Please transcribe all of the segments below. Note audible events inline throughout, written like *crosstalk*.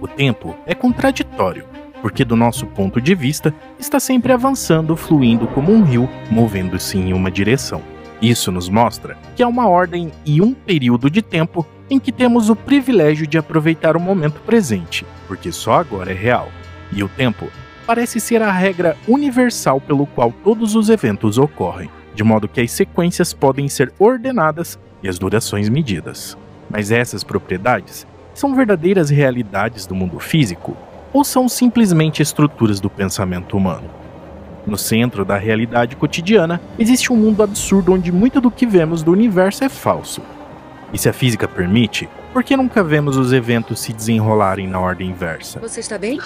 O tempo é contraditório, porque, do nosso ponto de vista, está sempre avançando, fluindo como um rio, movendo-se em uma direção. Isso nos mostra que há uma ordem e um período de tempo em que temos o privilégio de aproveitar o momento presente, porque só agora é real. E o tempo parece ser a regra universal pelo qual todos os eventos ocorrem, de modo que as sequências podem ser ordenadas e as durações medidas. Mas essas propriedades são verdadeiras realidades do mundo físico ou são simplesmente estruturas do pensamento humano? No centro da realidade cotidiana existe um mundo absurdo onde muito do que vemos do universo é falso. E se a física permite, por que nunca vemos os eventos se desenrolarem na ordem inversa? Você está bem?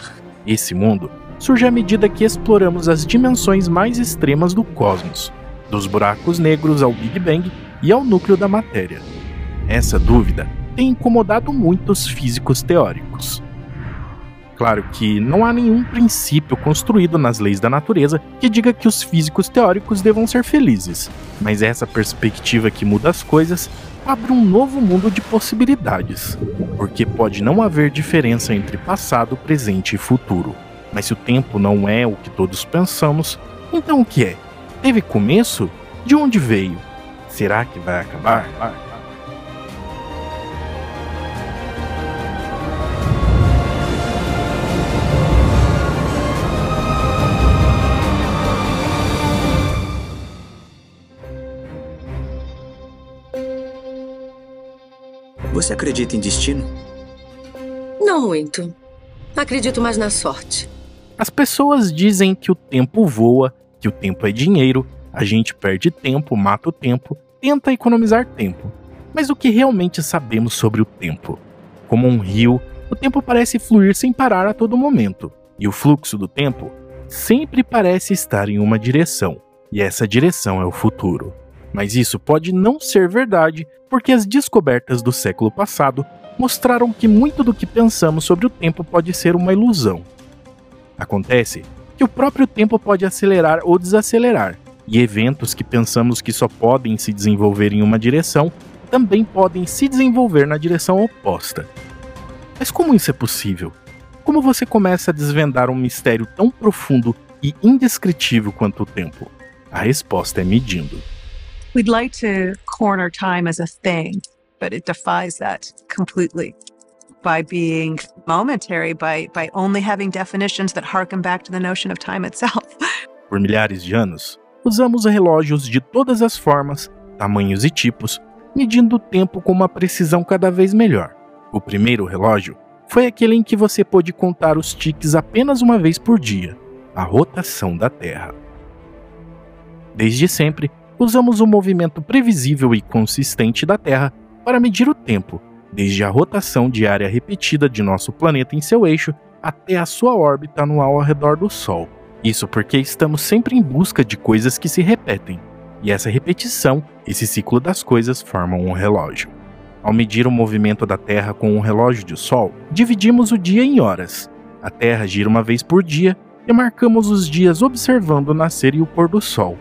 Esse mundo surge à medida que exploramos as dimensões mais extremas do cosmos, dos buracos negros ao Big Bang e ao núcleo da matéria. Essa dúvida tem incomodado muitos físicos teóricos. Claro que não há nenhum princípio construído nas leis da natureza que diga que os físicos teóricos devam ser felizes, mas essa perspectiva que muda as coisas abre um novo mundo de possibilidades, porque pode não haver diferença entre passado, presente e futuro. Mas se o tempo não é o que todos pensamos, então o que é? Teve começo? De onde veio? Será que vai acabar? Você acredita em destino? Não muito. Acredito mais na sorte. As pessoas dizem que o tempo voa, que o tempo é dinheiro, a gente perde tempo, mata o tempo, tenta economizar tempo. Mas o que realmente sabemos sobre o tempo? Como um rio, o tempo parece fluir sem parar a todo momento, e o fluxo do tempo sempre parece estar em uma direção, e essa direção é o futuro. Mas isso pode não ser verdade, porque as descobertas do século passado mostraram que muito do que pensamos sobre o tempo pode ser uma ilusão. Acontece que o próprio tempo pode acelerar ou desacelerar, e eventos que pensamos que só podem se desenvolver em uma direção também podem se desenvolver na direção oposta. Mas como isso é possível? Como você começa a desvendar um mistério tão profundo e indescritível quanto o tempo? A resposta é medindo. We'd like to corner time as a thing, but it defies that completely by being momentary, by, by only having definitions that harken back to the notion of time itself. *laughs* Por milhares de anos, usamos relógios de todas as formas, tamanhos e tipos, medindo o tempo com uma precisão cada vez melhor. O primeiro relógio foi aquele em que você pôde contar os tiques apenas uma vez por dia, a rotação da Terra. Desde sempre, usamos o movimento previsível e consistente da Terra para medir o tempo, desde a rotação diária repetida de nosso planeta em seu eixo até a sua órbita anual ao redor do Sol. Isso porque estamos sempre em busca de coisas que se repetem, e essa repetição, esse ciclo das coisas, formam um relógio. Ao medir o movimento da Terra com um relógio de Sol, dividimos o dia em horas. A Terra gira uma vez por dia e marcamos os dias observando o nascer e o pôr do Sol.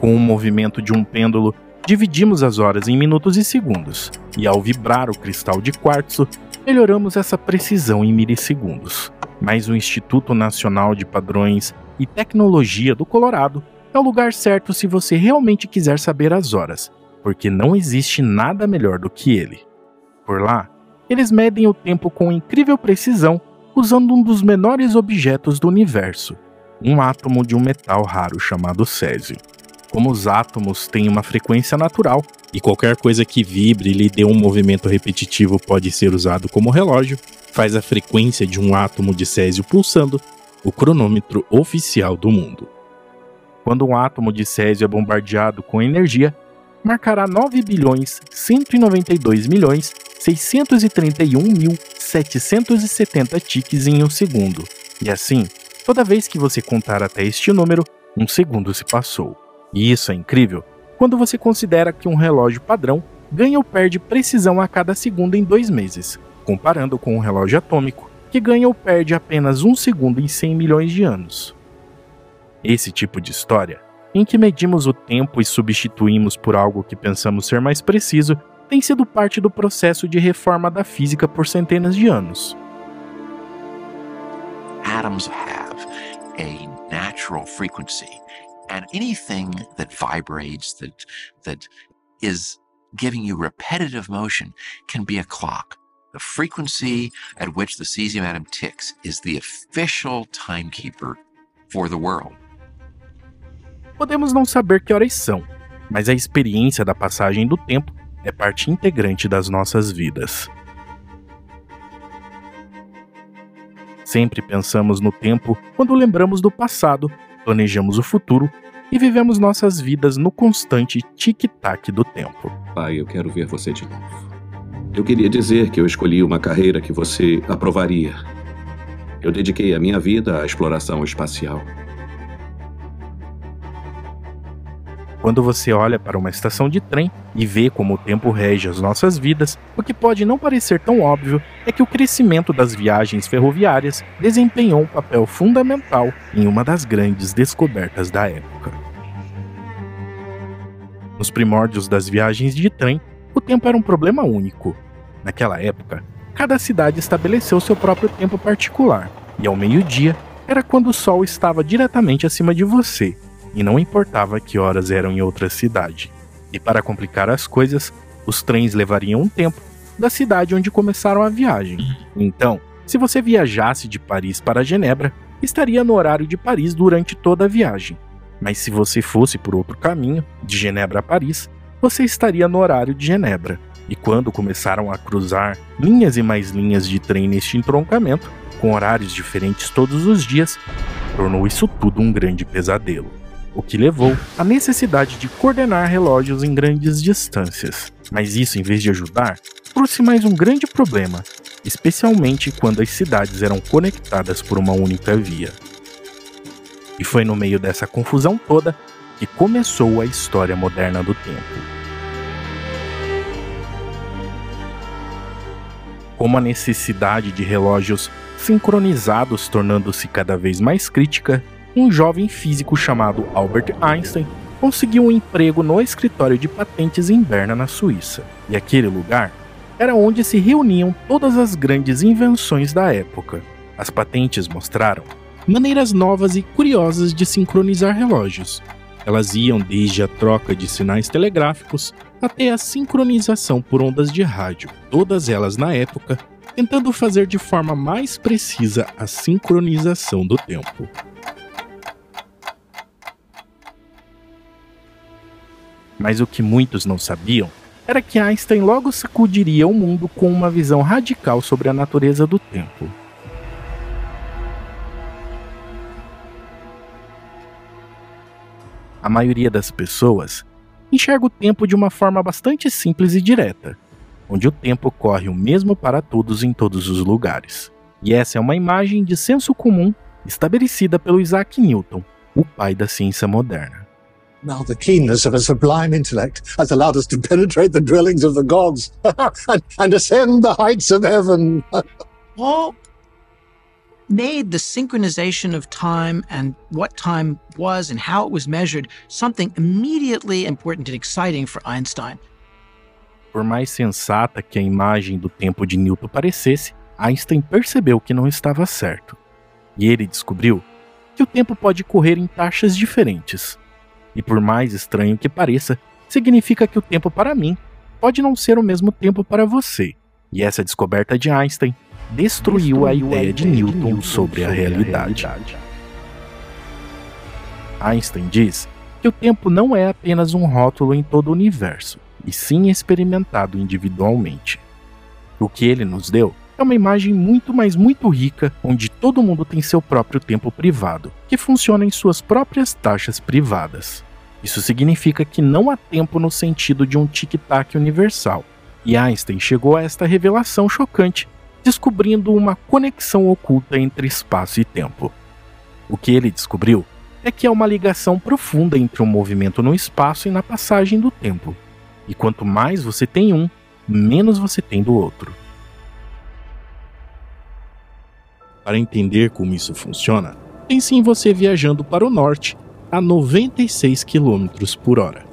Com o movimento de um pêndulo, dividimos as horas em minutos e segundos, e ao vibrar o cristal de quartzo, melhoramos essa precisão em milissegundos. Mas o Instituto Nacional de Padrões e Tecnologia do Colorado é o lugar certo se você realmente quiser saber as horas, porque não existe nada melhor do que ele. Por lá, eles medem o tempo com incrível precisão usando um dos menores objetos do universo, um átomo de um metal raro chamado césio. Como os átomos têm uma frequência natural e qualquer coisa que vibre e lhe dê um movimento repetitivo pode ser usado como relógio, faz a frequência de um átomo de césio pulsando o cronômetro oficial do mundo. Quando um átomo de césio é bombardeado com energia, marcará 9 bilhões 192 milhões 631 mil 770 tiques em um segundo. E assim, toda vez que você contar até este número, um segundo se passou. E isso é incrível quando você considera que um relógio padrão ganha ou perde precisão a cada segundo em dois meses, comparando com um relógio atômico, que ganha ou perde apenas um segundo em 100 milhões de anos. Esse tipo de história, em que medimos o tempo e substituímos por algo que pensamos ser mais preciso, tem sido parte do processo de reforma da física por centenas de anos. Atoms have a natural frequency, and anything that vibrates, that that is giving you repetitive motion, can be a clock. The frequency mm. at which the cesium atom ticks is the official timekeeper for the world. Podemos não saber que horas são, mas a experiência da passagem do tempo é parte integrante das nossas vidas. Sempre pensamos no tempo quando lembramos do passado, planejamos o futuro e vivemos nossas vidas no constante tic-tac do tempo. Pai, eu quero ver você de novo. Eu queria dizer que eu escolhi uma carreira que você aprovaria. Eu dediquei a minha vida à exploração espacial. Quando você olha para uma estação de trem e vê como o tempo rege as nossas vidas, o que pode não parecer tão óbvio é que o crescimento das viagens ferroviárias desempenhou um papel fundamental em uma das grandes descobertas da época. Nos primórdios das viagens de trem, o tempo era um problema único. Naquela época, cada cidade estabeleceu seu próprio tempo particular, e ao meio-dia era quando o sol estava diretamente acima de você, e não importava que horas eram em outra cidade. E para complicar as coisas, os trens levariam um tempo da cidade onde começaram a viagem. Então, se você viajasse de Paris para Genebra, estaria no horário de Paris durante toda a viagem. Mas se você fosse por outro caminho, de Genebra a Paris, você estaria no horário de Genebra. E quando começaram a cruzar linhas e mais linhas de trem neste entroncamento, com horários diferentes todos os dias, tornou isso tudo um grande pesadelo o que levou à necessidade de coordenar relógios em grandes distâncias. Mas isso, em vez de ajudar, trouxe mais um grande problema, especialmente quando as cidades eram conectadas por uma única via. E foi no meio dessa confusão toda que começou a história moderna do tempo. Como a necessidade de relógios sincronizados tornando-se cada vez mais crítica, um jovem físico chamado Albert Einstein conseguiu um emprego no escritório de patentes em Berna, na Suíça. E aquele lugar era onde se reuniam todas as grandes invenções da época. As patentes mostraram maneiras novas e curiosas de sincronizar relógios. Elas iam desde a troca de sinais telegráficos até a sincronização por ondas de rádio, todas elas na época tentando fazer de forma mais precisa a sincronização do tempo. Mas o que muitos não sabiam era que Einstein logo sacudiria o mundo com uma visão radical sobre a natureza do tempo. A maioria das pessoas enxerga o tempo de uma forma bastante simples e direta, onde o tempo corre o mesmo para todos em todos os lugares. E essa é uma imagem de senso comum estabelecida pelo Isaac Newton, o pai da ciência moderna. Now the keenness of a sublime intellect has allowed us to penetrate the dwellings of the gods *laughs* and, and ascend the heights of heaven. *laughs* Paul made the synchronization of time and what time was and how it was measured something immediately important and exciting for Einstein. Por mais sensata que a imagem do tempo de Newton parecesse, Einstein percebeu que não estava certo. E ele descobriu que o tempo pode correr em taxas diferentes. E por mais estranho que pareça, significa que o tempo para mim pode não ser o mesmo tempo para você. E essa descoberta de Einstein destruiu, destruiu a, ideia a ideia de Newton, de Newton sobre, a realidade. a realidade. Einstein diz que o tempo não é apenas um rótulo em todo o universo, e sim experimentado individualmente. O que ele nos deu é uma imagem muito, mas muito rica, onde todo mundo tem seu próprio tempo privado, que funciona em suas próprias taxas privadas. Isso significa que não há tempo no sentido de um tic-tac universal. E Einstein chegou a esta revelação chocante, descobrindo uma conexão oculta entre espaço e tempo. O que ele descobriu é que há uma ligação profunda entre o um movimento no espaço e na passagem do tempo. E quanto mais você tem um, menos você tem do outro. Para entender como isso funciona, pense em você viajando para o norte a 96 km por hora.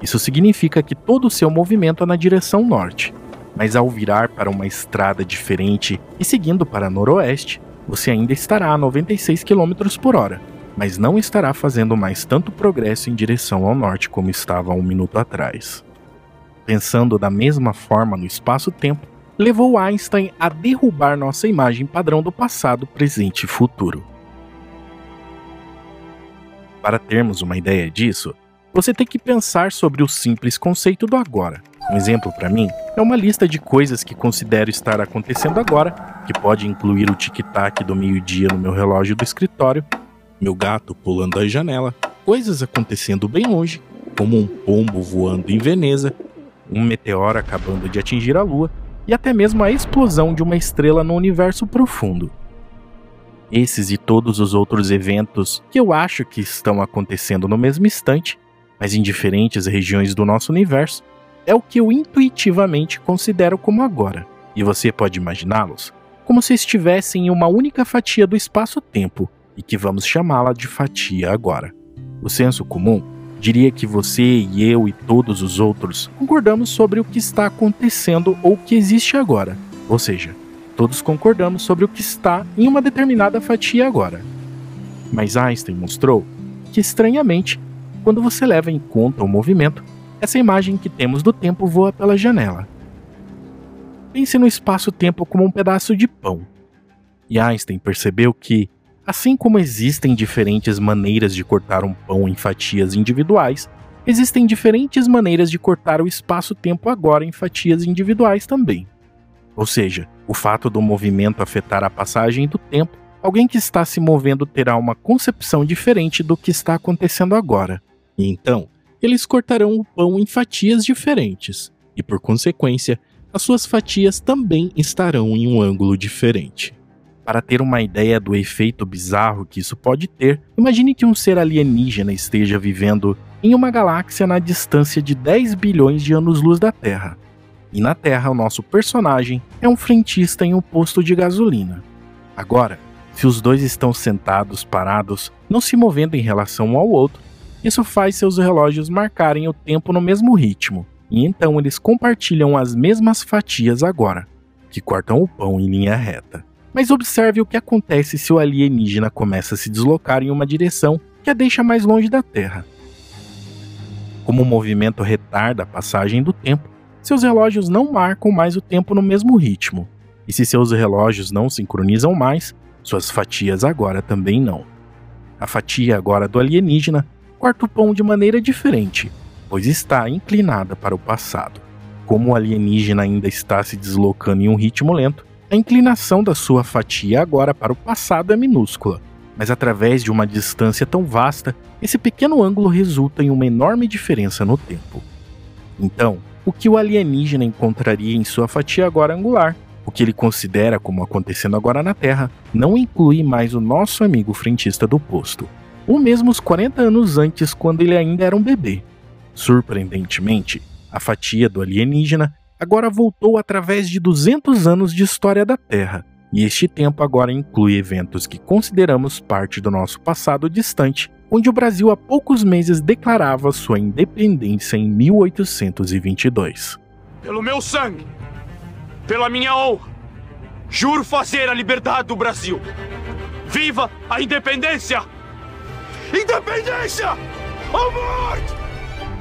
Isso significa que todo o seu movimento é na direção norte. Mas ao virar para uma estrada diferente e seguindo para noroeste, você ainda estará a 96 km por hora, mas não estará fazendo mais tanto progresso em direção ao norte como estava um minuto atrás. Pensando da mesma forma no espaço-tempo, levou Einstein a derrubar nossa imagem padrão do passado, presente e futuro. Para termos uma ideia disso, você tem que pensar sobre o simples conceito do agora. Um exemplo para mim é uma lista de coisas que considero estar acontecendo agora, que pode incluir o tic-tac do meio-dia no meu relógio do escritório, meu gato pulando a janela, coisas acontecendo bem longe, como um pombo voando em Veneza, um meteoro acabando de atingir a Lua e até mesmo a explosão de uma estrela no universo profundo. Esses e todos os outros eventos que eu acho que estão acontecendo no mesmo instante, mas em diferentes regiões do nosso universo, é o que eu intuitivamente considero como agora. E você pode imaginá-los como se estivessem em uma única fatia do espaço-tempo e que vamos chamá-la de fatia agora. O senso comum diria que você e eu e todos os outros concordamos sobre o que está acontecendo ou que existe agora. Ou seja, todos concordamos sobre o que está em uma determinada fatia agora. Mas Einstein mostrou que, estranhamente, quando você leva em conta o movimento, essa imagem que temos do tempo voa pela janela. Pense no espaço-tempo como um pedaço de pão. E Einstein percebeu que, Assim como existem diferentes maneiras de cortar um pão em fatias individuais, existem diferentes maneiras de cortar o espaço-tempo agora em fatias individuais também. Ou seja, o fato do movimento afetar a passagem do tempo, alguém que está se movendo terá uma concepção diferente do que está acontecendo agora. E então, eles cortarão o pão em fatias diferentes, e por consequência, as suas fatias também estarão em um ângulo diferente. Para ter uma ideia do efeito bizarro que isso pode ter, imagine que um ser alienígena esteja vivendo em uma galáxia na distância de 10 bilhões de anos-luz da Terra. E na Terra, o nosso personagem é um frentista em um posto de gasolina. Agora, se os dois estão sentados, parados, não se movendo em relação um ao outro, isso faz seus relógios marcarem o tempo no mesmo ritmo, e então eles compartilham as mesmas fatias agora, que cortam o pão em linha reta. Mas observe o que acontece se o alienígena começa a se deslocar em uma direção que a deixa mais longe da Terra. Como o movimento retarda a passagem do tempo, seus relógios não marcam mais o tempo no mesmo ritmo. E se seus relógios não sincronizam mais, suas fatias agora também não. A fatia agora do alienígena corta o pão de maneira diferente, pois está inclinada para o passado. Como o alienígena ainda está se deslocando em um ritmo lento, a inclinação da sua fatia agora para o passado é minúscula, mas através de uma distância tão vasta, esse pequeno ângulo resulta em uma enorme diferença no tempo. Então, o que o alienígena encontraria em sua fatia agora angular, o que ele considera como acontecendo agora na Terra, não inclui mais o nosso amigo frentista do posto, ou mesmo os 40 anos antes, quando ele ainda era um bebê. Surpreendentemente, a fatia do alienígena agora voltou através de 200 anos de história da Terra, e este tempo agora inclui eventos que consideramos parte do nosso passado distante, onde o Brasil há poucos meses declarava sua independência em 1822. Pelo meu sangue, pela minha honra, juro fazer a liberdade do Brasil. Viva a independência! Independência! Ou morte!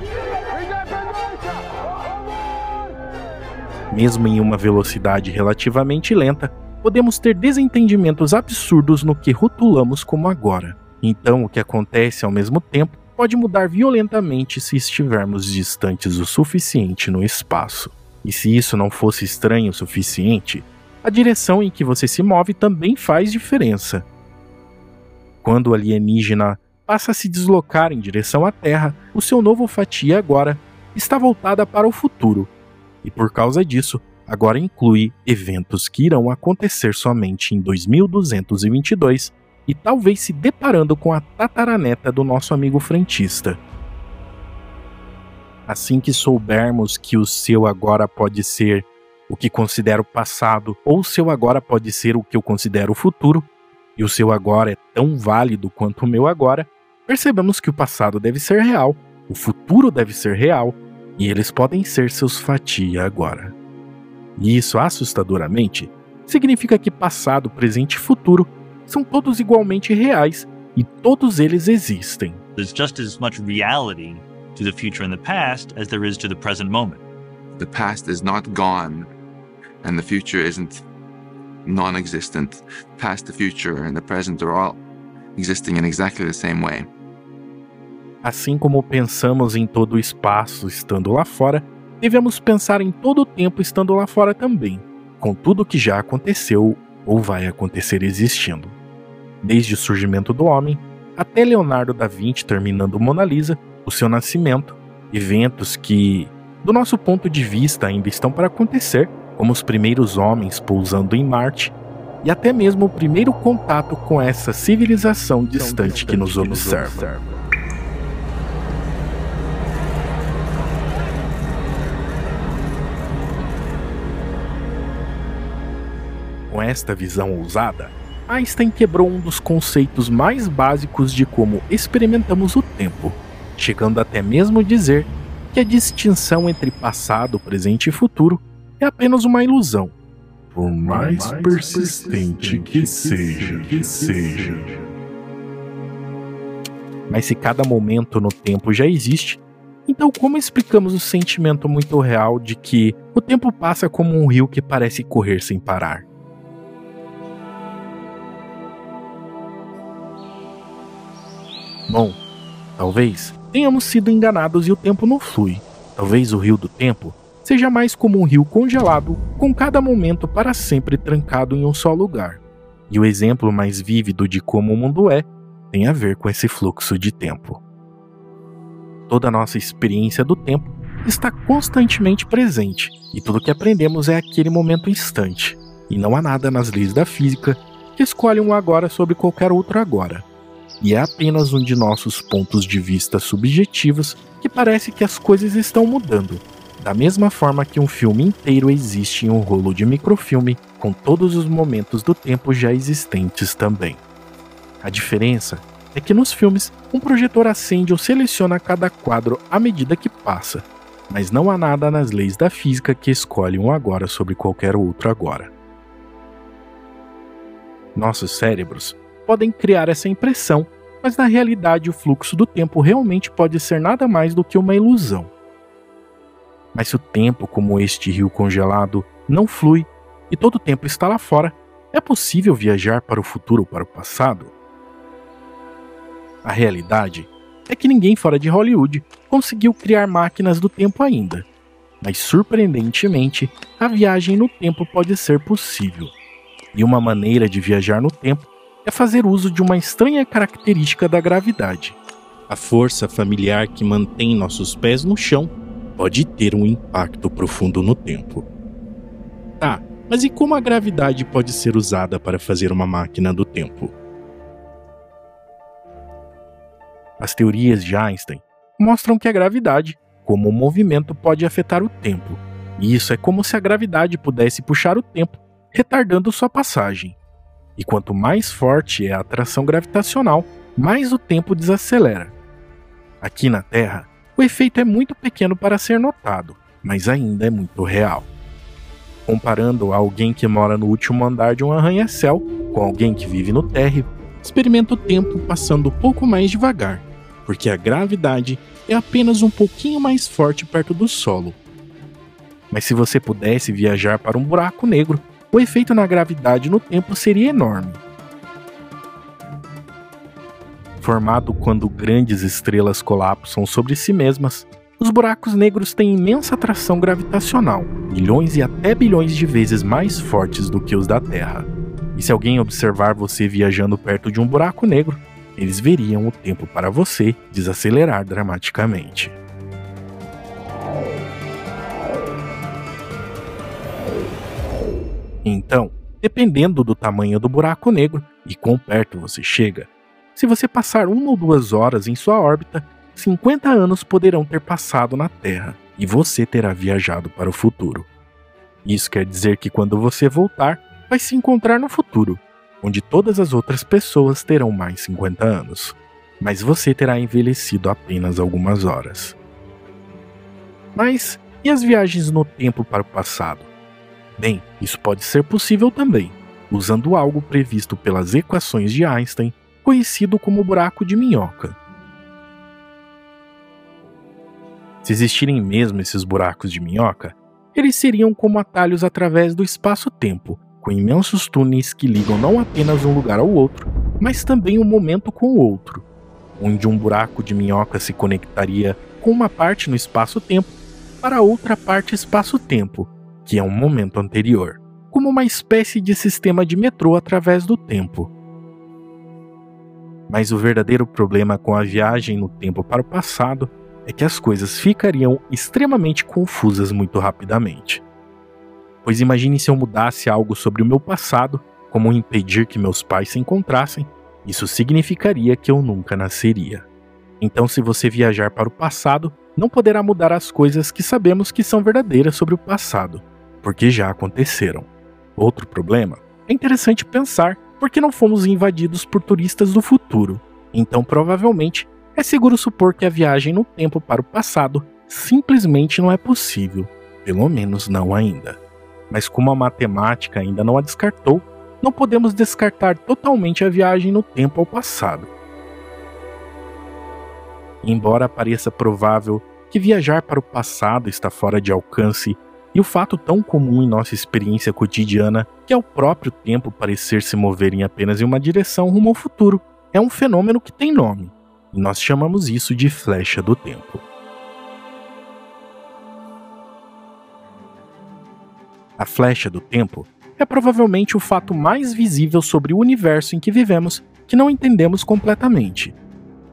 Independência! Mesmo em uma velocidade relativamente lenta, podemos ter desentendimentos absurdos no que rotulamos como agora. Então, o que acontece ao mesmo tempo pode mudar violentamente se estivermos distantes o suficiente no espaço. E se isso não fosse estranho o suficiente, a direção em que você se move também faz diferença. Quando o alienígena passa a se deslocar em direção à Terra, o seu novo fatia agora está voltada para o futuro, e por causa disso, agora inclui eventos que irão acontecer somente em 2222 e talvez se deparando com a tataraneta do nosso amigo frentista. Assim que soubermos que o seu agora pode ser o que considero passado, ou o seu agora pode ser o que eu considero futuro, e o seu agora é tão válido quanto o meu agora, percebemos que o passado deve ser real, o futuro deve ser real e eles podem ser seus fatia agora. E isso, assustadoramente, significa que passado, presente e futuro são todos igualmente reais e todos eles existem. There's just as much reality to the future and the past as there is to the present moment. The past is not gone and the future isn't non existent. Past, the future, and the present are all existing in exactly the same way. Assim como pensamos em todo o espaço estando lá fora, devemos pensar em todo o tempo estando lá fora também, com tudo que já aconteceu ou vai acontecer existindo. Desde o surgimento do homem até Leonardo da Vinci terminando Mona Lisa, o seu nascimento, eventos que, do nosso ponto de vista, ainda estão para acontecer, como os primeiros homens pousando em Marte e até mesmo o primeiro contato com essa civilização distante que nos observa. Esta visão ousada, Einstein quebrou um dos conceitos mais básicos de como experimentamos o tempo, chegando até mesmo dizer que a distinção entre passado, presente e futuro é apenas uma ilusão. Por mais persistente que seja, que seja. Mas se cada momento no tempo já existe, então como explicamos o sentimento muito real de que o tempo passa como um rio que parece correr sem parar? Bom, talvez tenhamos sido enganados e o tempo não flui. Talvez o rio do tempo seja mais como um rio congelado, com cada momento para sempre trancado em um só lugar. E o exemplo mais vívido de como o mundo é tem a ver com esse fluxo de tempo. Toda a nossa experiência do tempo está constantemente presente, e tudo que aprendemos é aquele momento instante, e não há nada nas leis da física que escolhe um agora sobre qualquer outro agora. E é apenas um de nossos pontos de vista subjetivos que parece que as coisas estão mudando, da mesma forma que um filme inteiro existe em um rolo de microfilme, com todos os momentos do tempo já existentes também. A diferença é que nos filmes, um projetor acende ou seleciona cada quadro à medida que passa, mas não há nada nas leis da física que escolhe um agora sobre qualquer outro agora. Nossos cérebros podem criar essa impressão, mas na realidade o fluxo do tempo realmente pode ser nada mais do que uma ilusão. Mas se o tempo, como este rio congelado, não flui e todo o tempo está lá fora, é possível viajar para o futuro ou para o passado? A realidade é que ninguém fora de Hollywood conseguiu criar máquinas do tempo ainda. Mas surpreendentemente, a viagem no tempo pode ser possível. E uma maneira de viajar no tempo é fazer uso de uma estranha característica da gravidade. A força familiar que mantém nossos pés no chão pode ter um impacto profundo no tempo. Tá, mas e como a gravidade pode ser usada para fazer uma máquina do tempo? As teorias de Einstein mostram que a gravidade, como um movimento, pode afetar o tempo. E isso é como se a gravidade pudesse puxar o tempo, retardando sua passagem. E quanto mais forte é a atração gravitacional, mais o tempo desacelera. Aqui na Terra, o efeito é muito pequeno para ser notado, mas ainda é muito real. Comparando alguém que mora no último andar de um arranha-céu com alguém que vive no térreo, experimenta o tempo passando um pouco mais devagar, porque a gravidade é apenas um pouquinho mais forte perto do solo. Mas se você pudesse viajar para um buraco negro, o efeito na gravidade no tempo seria enorme. Formado quando grandes estrelas colapsam sobre si mesmas, os buracos negros têm imensa atração gravitacional, milhões e até bilhões de vezes mais fortes do que os da Terra. E se alguém observar você viajando perto de um buraco negro, eles veriam o tempo para você desacelerar dramaticamente. Então, dependendo do tamanho do buraco negro e quão perto você chega, se você passar uma ou duas horas em sua órbita, 50 anos poderão ter passado na Terra e você terá viajado para o futuro. Isso quer dizer que quando você voltar, vai se encontrar no futuro, onde todas as outras pessoas terão mais 50 anos. mas você terá envelhecido apenas algumas horas. Mas e as viagens no tempo para o passado? Bem, isso pode ser possível também, usando algo previsto pelas equações de Einstein, conhecido como buraco de minhoca. Se existirem mesmo esses buracos de minhoca, eles seriam como atalhos através do espaço-tempo, com imensos túneis que ligam não apenas um lugar ao outro, mas também um momento com o outro, onde um buraco de minhoca se conectaria com uma parte no espaço-tempo para outra parte espaço-tempo, que é um momento anterior, como uma espécie de sistema de metrô através do tempo. Mas o verdadeiro problema com a viagem no tempo para o passado é que as coisas ficariam extremamente confusas muito rapidamente. Pois imagine se eu mudasse algo sobre o meu passado, como impedir que meus pais se encontrassem, isso significaria que eu nunca nasceria. Então, se você viajar para o passado, não poderá mudar as coisas que sabemos que são verdadeiras sobre o passado, porque já aconteceram. Outro problema é interessante pensar porque não fomos invadidos por turistas do futuro, então provavelmente é seguro supor que a viagem no tempo para o passado simplesmente não é possível, pelo menos não ainda. Mas como a matemática ainda não a descartou, não podemos descartar totalmente a viagem no tempo ao passado. Embora pareça provável que viajar para o passado está fora de alcance e o fato tão comum em nossa experiência cotidiana, que é o próprio tempo parecer se mover em apenas uma direção rumo ao futuro, é um fenômeno que tem nome, e nós chamamos isso de flecha do tempo. A flecha do tempo é provavelmente o fato mais visível sobre o universo em que vivemos que não entendemos completamente.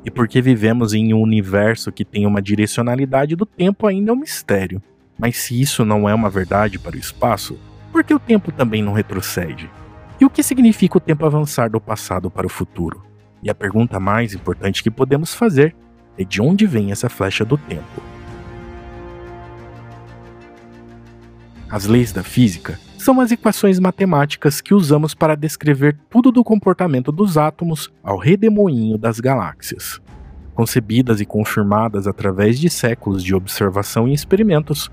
E porque vivemos em um universo que tem uma direcionalidade do tempo ainda é um mistério. Mas se isso não é uma verdade para o espaço, por que o tempo também não retrocede? E o que significa o tempo avançar do passado para o futuro? E a pergunta mais importante que podemos fazer é de onde vem essa flecha do tempo? As leis da física são as equações matemáticas que usamos para descrever tudo do comportamento dos átomos ao redemoinho das galáxias. Concebidas e confirmadas através de séculos de observação e experimentos,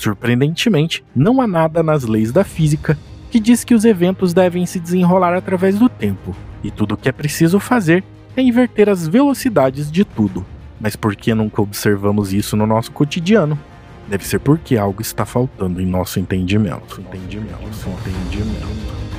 surpreendentemente, não há nada nas leis da física que diz que os eventos devem se desenrolar através do tempo, e tudo o que é preciso fazer é inverter as velocidades de tudo. Mas por que nunca observamos isso no nosso cotidiano? Deve ser porque algo está faltando em nosso entendimento. Entendimento. Entendimento.